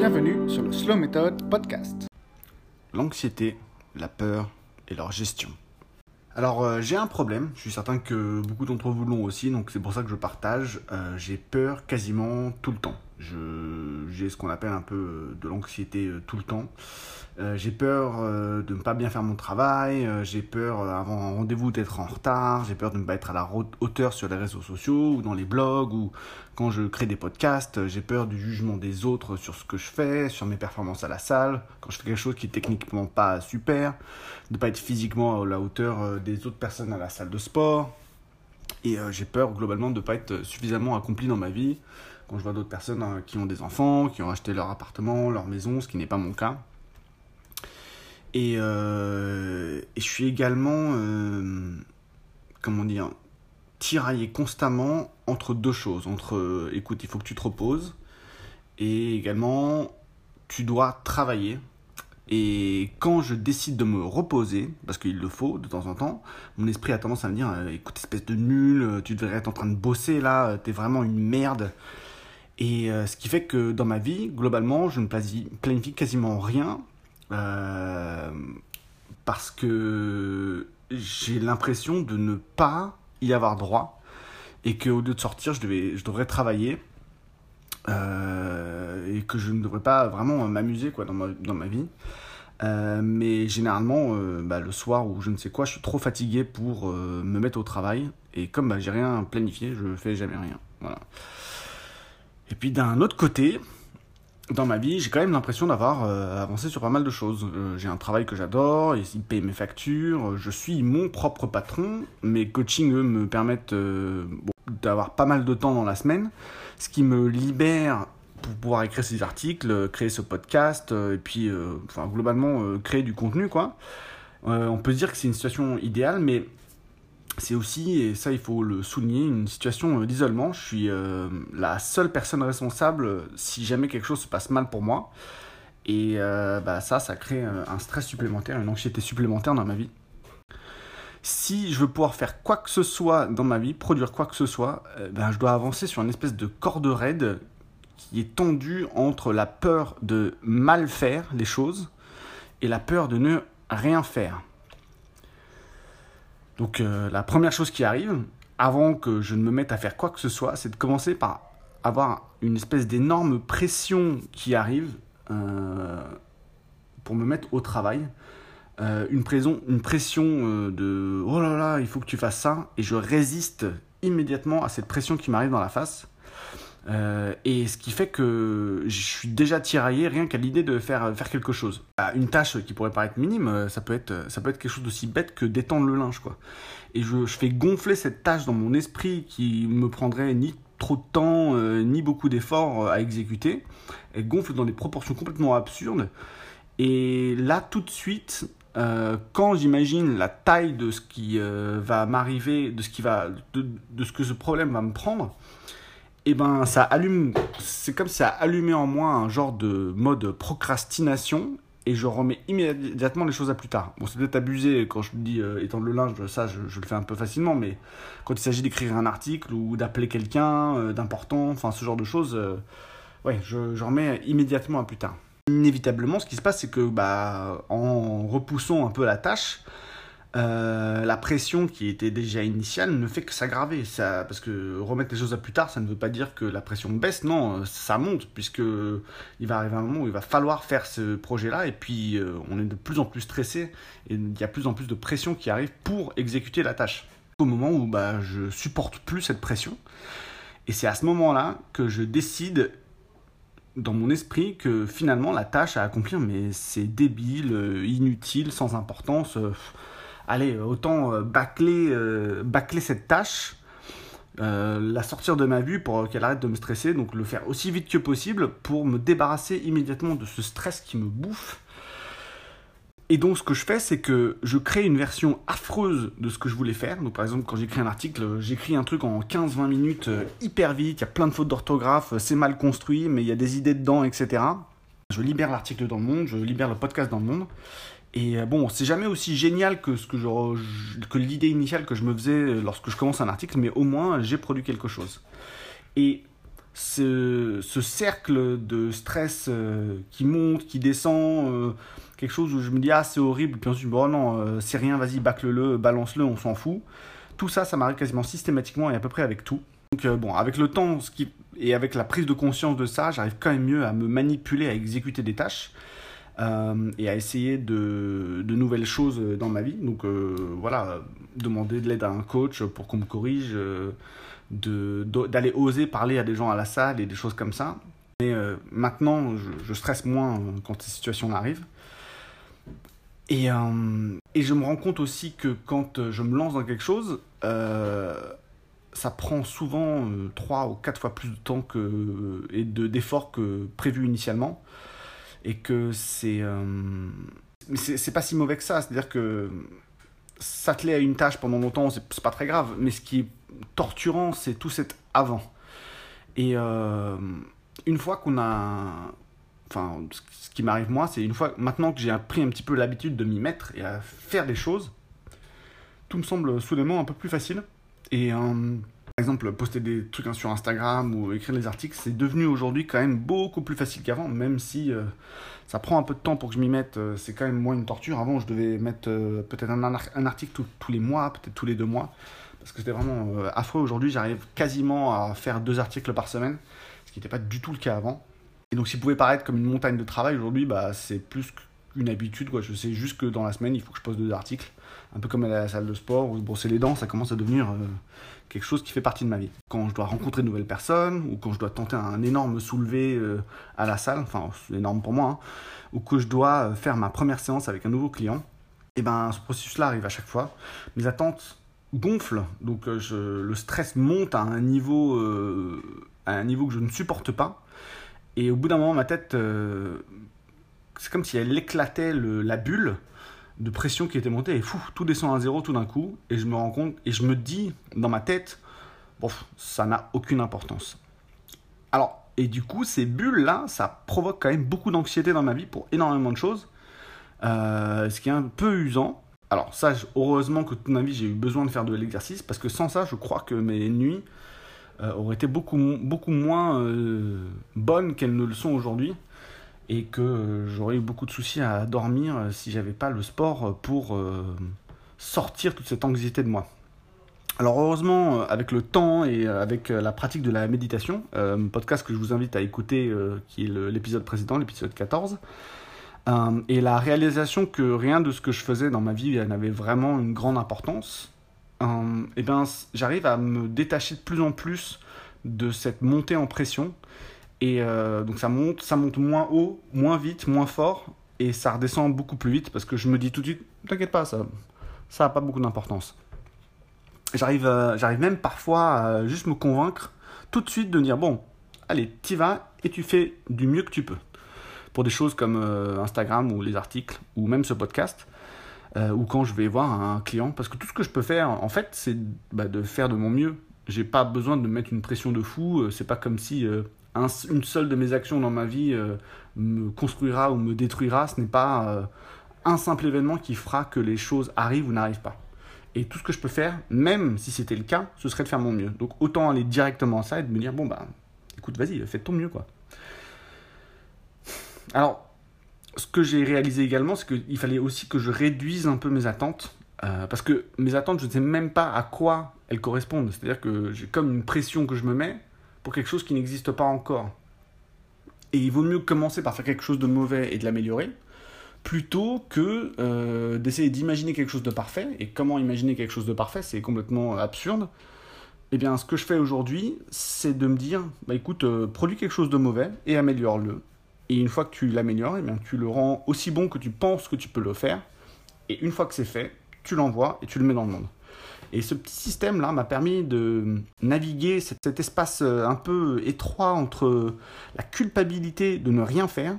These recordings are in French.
Bienvenue sur le Slow Method Podcast. L'anxiété, la peur et leur gestion. Alors euh, j'ai un problème, je suis certain que beaucoup d'entre vous l'ont aussi, donc c'est pour ça que je partage. Euh, j'ai peur quasiment tout le temps. J'ai ce qu'on appelle un peu euh, de l'anxiété tout le temps. j'ai peur de ne pas bien faire mon travail, j'ai peur avant un rendez-vous d'être en retard, j'ai peur de ne pas être à la hauteur sur les réseaux sociaux ou dans les blogs ou quand je crée des podcasts, j'ai peur du jugement des autres sur ce que je fais, sur mes performances à la salle, quand je fais quelque chose qui est techniquement pas super, de ne pas être physiquement à la hauteur des autres personnes à la salle de sport. Et j'ai peur globalement de ne pas être suffisamment accompli dans ma vie quand je vois d'autres personnes hein, qui ont des enfants, qui ont acheté leur appartement, leur maison, ce qui n'est pas mon cas. Et, euh, je suis également, euh, comment dire, tiraillé constamment entre deux choses. Entre, euh, écoute, il faut que tu te reposes, et également, tu dois travailler. Et quand je décide de me reposer, parce qu'il le faut de temps en temps, mon esprit a tendance à me dire, écoute, espèce de nul, tu devrais être en train de bosser là, t'es vraiment une merde. Et euh, ce qui fait que dans ma vie, globalement, je ne planifie quasiment rien euh, parce que j'ai l'impression de ne pas y avoir droit et qu'au lieu de sortir, je, devais, je devrais travailler euh, et que je ne devrais pas vraiment m'amuser quoi, dans, ma, dans ma vie. mais généralement, bah, le soir ou je ne sais quoi, je suis trop fatigué pour me mettre au travail. Et comme bah, j'ai rien planifié, je fais jamais rien. Voilà. Et puis d'un autre côté, dans ma vie, j'ai quand même l'impression d'avoir euh, avancé sur pas mal de choses. Euh, j'ai un travail que j'adore, il paye mes factures, je suis mon propre patron, mes coachings, eux, me permettent euh, d'avoir pas mal de temps dans la semaine, ce qui me libère pour pouvoir écrire ces articles, créer ce podcast, et puis, enfin, globalement, créer du contenu, quoi. on peut dire que c'est une situation idéale, mais c'est aussi, et ça il faut le souligner, une situation d'isolement. Je suis euh, la seule personne responsable si jamais quelque chose se passe mal pour moi. Et euh, bah, ça, ça crée un stress supplémentaire, une anxiété supplémentaire dans ma vie. Si je veux pouvoir faire quoi que ce soit dans ma vie, produire quoi que ce soit, euh, ben, je dois avancer sur une espèce de corde raide qui est tendue entre la peur de mal faire les choses et la peur de ne rien faire. Donc euh, la première chose qui arrive, avant que je ne me mette à faire quoi que ce soit, c'est de commencer par avoir une espèce d'énorme pression qui arrive euh, pour me mettre au travail. Euh, une, pression, une pression de oh là là, il faut que tu fasses ça, et je résiste immédiatement à cette pression qui m'arrive dans la face. Euh, et ce qui fait que je suis déjà tiraillé rien qu'à l'idée de faire, faire quelque chose. Une tâche qui pourrait paraître minime, euh, ça peut être, ça peut être quelque chose d'aussi bête que d'étendre le linge. Quoi. Et je, fais gonfler cette tâche dans mon esprit qui me prendrait ni trop de temps, euh, ni beaucoup d'efforts à exécuter. Elle gonfle dans des proportions complètement absurdes. Et là, tout de suite, quand j'imagine la taille de ce qui va m'arriver, de, de, ce que ce problème va me prendre, et eh ben ça allume, c'est comme si ça allumé en moi un genre de mode procrastination et je remets immédiatement les choses à plus tard. Bon, c'est peut-être abusé quand je dis euh, étendre le linge, ça je, le fais un peu facilement, mais quand il s'agit d'écrire un article ou d'appeler quelqu'un euh, d'important, enfin ce genre de choses, euh, ouais, je, je remets immédiatement à plus tard. Inévitablement, ce qui se passe, c'est que bah, en repoussant un peu la tâche, euh, la pression qui était déjà initiale ne fait que s'aggraver. Ça, parce que remettre les choses à plus tard, ça ne veut pas dire que la pression baisse, non, ça monte, puisque il va arriver un moment où il va falloir faire ce projet-là, et puis euh, on est de plus en plus stressé, et il y a plus en plus de pression qui arrive pour exécuter la tâche. Au moment où bah, je supporte plus cette pression, et c'est à ce moment-là que je décide dans mon esprit que finalement la tâche à accomplir, mais c'est débile, euh, inutile, sans importance allez, autant euh, euh, bâcler, cette tâche, euh, la sortir de ma vue pour qu'elle arrête de me stresser, donc le faire aussi vite que possible pour me débarrasser immédiatement de ce stress qui me bouffe. Et donc ce que je fais, c'est que je crée une version affreuse de ce que je voulais faire. Donc par exemple, quand j'écris un article, j'écris un truc en 15-20 minutes hyper vite, il y a plein de fautes d'orthographe, c'est mal construit, mais il y a des idées dedans, etc. Je libère l'article dans le monde, je libère le podcast dans le monde. Et euh, bon, c'est jamais aussi génial que, que, que l'idée initiale que je me faisais lorsque je commence un article, mais au moins j'ai produit quelque chose. Et ce, ce cercle de stress euh, qui monte, qui descend, euh, quelque chose où je me dis ah c'est horrible, puis ensuite bon non, euh, c'est rien, vas-y, bâcle-le, balance-le, on s'en fout. Tout ça, ça m'arrive quasiment systématiquement et à peu près avec tout. Donc bon, avec le temps et avec la prise de conscience de ça, j'arrive quand même mieux à me manipuler, à exécuter des tâches. Et à essayer de, de, nouvelles choses dans ma vie. Donc voilà, demander de l'aide à un coach pour qu'on me corrige, d'aller oser parler à des gens à la salle et des choses comme ça. Mais euh, maintenant, je, stresse moins quand ces situations arrivent. Et, euh, et, je me rends compte aussi que quand je me lance dans quelque chose, euh, ça prend souvent 3 ou 4 fois plus de temps que, et d'efforts que prévu initialement. Et que c'est. mais c'est pas si mauvais que ça. C'est-à-dire que s'atteler à une tâche pendant longtemps, c'est pas très grave. Mais ce qui est torturant, c'est tout cet avant. Et euh, une fois qu'on a. Enfin, ce qui m'arrive moi, c'est une fois. Maintenant que j'ai pris un petit peu l'habitude de m'y mettre et à faire des choses, tout me semble soudainement un peu plus facile. Et. Euh, exemple, poster des trucs sur Instagram ou écrire des articles, c'est devenu aujourd'hui quand même beaucoup plus facile qu'avant, même si euh, ça prend un peu de temps pour que je m'y mette. c'est quand même moins une torture. Avant, je devais mettre peut-être un, un, article tous les mois, peut-être tous les deux mois parce que c'était vraiment euh, affreux. Aujourd'hui, j'arrive quasiment à faire deux articles par semaine, ce qui n'était pas du tout le cas avant. Et donc, s'il pouvait paraître comme une montagne de travail, aujourd'hui, bah, c'est plus qu'une habitude. Quoi. Je sais juste que dans la semaine, il faut que je poste deux articles. Un peu comme à la salle de sport ou se brosser les dents, ça commence à devenir euh, quelque chose qui fait partie de ma vie. Quand je dois rencontrer de nouvelles personnes, ou quand je dois tenter un énorme soulevé euh, à la salle, enfin, énorme pour moi, hein, ou que je dois faire ma première séance avec un nouveau client, et eh ben ce processus-là arrive à chaque fois. Mes attentes gonfle, donc euh, le stress monte à un niveau, euh, à un niveau que je ne supporte pas. Et au bout d'un moment, ma tête, euh, c'est comme si elle éclatait la bulle de pression qui était montée et fou, tout descend à zéro tout d'un coup. Et je me rends compte et je me dis dans ma tête, bon, ça n'a aucune importance. Alors, et du coup, ces bulles-là, ça provoque quand même beaucoup d'anxiété dans ma vie pour énormément de choses. ce qui est un peu usant. Alors ça, heureusement que toute ma vie j'ai eu besoin de faire de l'exercice parce que sans ça, je crois que mes nuits euh, auraient été beaucoup, beaucoup moins euh, bonnes qu'elles ne le sont aujourd'hui et que euh, j'aurais eu beaucoup de soucis à dormir si j'avais pas le sport pour sortir toute cette anxiété de moi. Alors heureusement, avec le temps et avec la pratique de la méditation, podcast que je vous invite à écouter, qui est l'épisode précédent, l'épisode 14, euh, et la réalisation que rien de ce que je faisais dans ma vie n'avait vraiment une grande importance, et euh, eh ben, j'arrive à me détacher de plus en plus de cette montée en pression. Et euh, donc ça monte, ça monte moins haut, moins vite, moins fort, et ça redescend beaucoup plus vite parce que je me dis tout de suite, t'inquiète pas, ça ça n'a pas beaucoup d'importance. J'arrive, j'arrive même parfois à juste me convaincre tout de suite de dire, bon, allez, t'y vas et tu fais du mieux que tu peux pour des choses comme euh, Instagram ou les articles ou même ce podcast. Euh, ou quand je vais voir un client, parce que tout ce que je peux faire, en fait, c'est bah, de faire de mon mieux. J'ai pas besoin de mettre une pression de fou. Euh, c'est pas comme si une seule de mes actions dans ma vie me construira ou me détruira. Ce n'est pas un simple événement qui fera que les choses arrivent ou n'arrivent pas. Et tout ce que je peux faire, même si c'était le cas, ce serait de faire mon mieux. Donc autant aller directement à ça et de me dire bon bah écoute vas-y fais ton mieux quoi. Alors, ce que j'ai réalisé également, c'est qu'il fallait aussi que je réduise un peu mes attentes. Euh, parce que mes attentes, je ne sais même pas à quoi elles correspondent. C'est-à-dire que j'ai comme une pression que je me mets quelque chose qui n'existe pas encore. Et il vaut mieux commencer par faire quelque chose de mauvais et de l'améliorer, plutôt que euh, d'essayer d'imaginer quelque chose de parfait. Et comment imaginer quelque chose de parfait, c'est complètement absurde. Eh bien, ce que je fais aujourd'hui, c'est de me dire, bah écoute, euh, produis quelque chose de mauvais et améliore-le. Et une fois que tu l'améliores, eh bien, tu le rends aussi bon que tu penses que tu peux le faire. Et une fois que c'est fait, tu l'envoies et tu le mets dans le monde. Et ce petit système-là m'a permis de naviguer cet, espace euh, un peu étroit entre la culpabilité de ne rien faire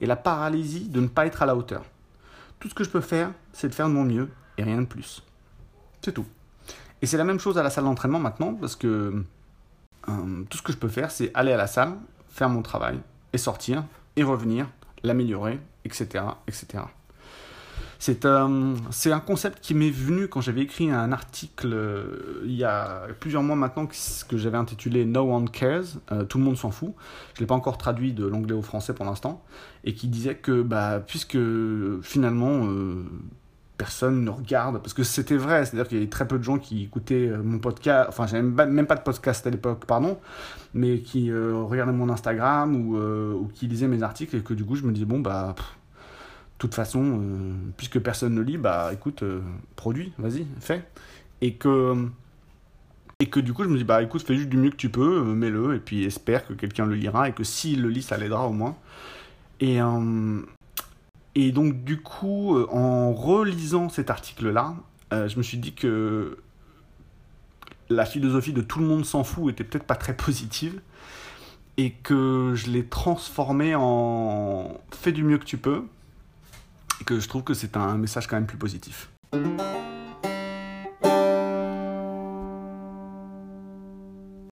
et la paralysie de ne pas être à la hauteur. Tout ce que je peux faire, c'est de faire de mon mieux et rien de plus. C'est tout. Et c'est la même chose à la salle d'entraînement maintenant parce que euh, tout ce que je peux faire, c'est aller à la salle, faire mon travail et sortir et revenir, l'améliorer, etc., etc. C'est euh, c'est un concept qui m'est venu quand j'avais écrit un article euh, il y a plusieurs mois maintenant que, j'avais intitulé No One Cares, euh, tout le monde s'en fout. Je ne l'ai pas encore traduit de l'anglais au français pour l'instant, et qui disait que bah, puisque finalement personne ne regarde, parce que c'était vrai, c'est-à-dire qu'il y avait très peu de gens qui écoutaient mon podcast, enfin j'avais même pas de podcast à l'époque, pardon, mais qui regardaient mon Instagram ou, ou, qui lisaient mes articles, et que du coup je me disais, bon bah toute façon, euh, puisque personne ne lit, bah écoute, euh, produit, vas-y, fais. Et que, et que du coup, je me dis, bah écoute, fais juste du mieux que tu peux, euh, mets-le, et puis espère que quelqu'un le lira, et que s'il le lit, ça l'aidera au moins. Et, et donc, du coup, en relisant cet article-là, je me suis dit que la philosophie de tout le monde s'en fout était peut-être pas très positive et que je l'ai transformé en fais du mieux que tu peux que je trouve que c'est un message quand même plus positif.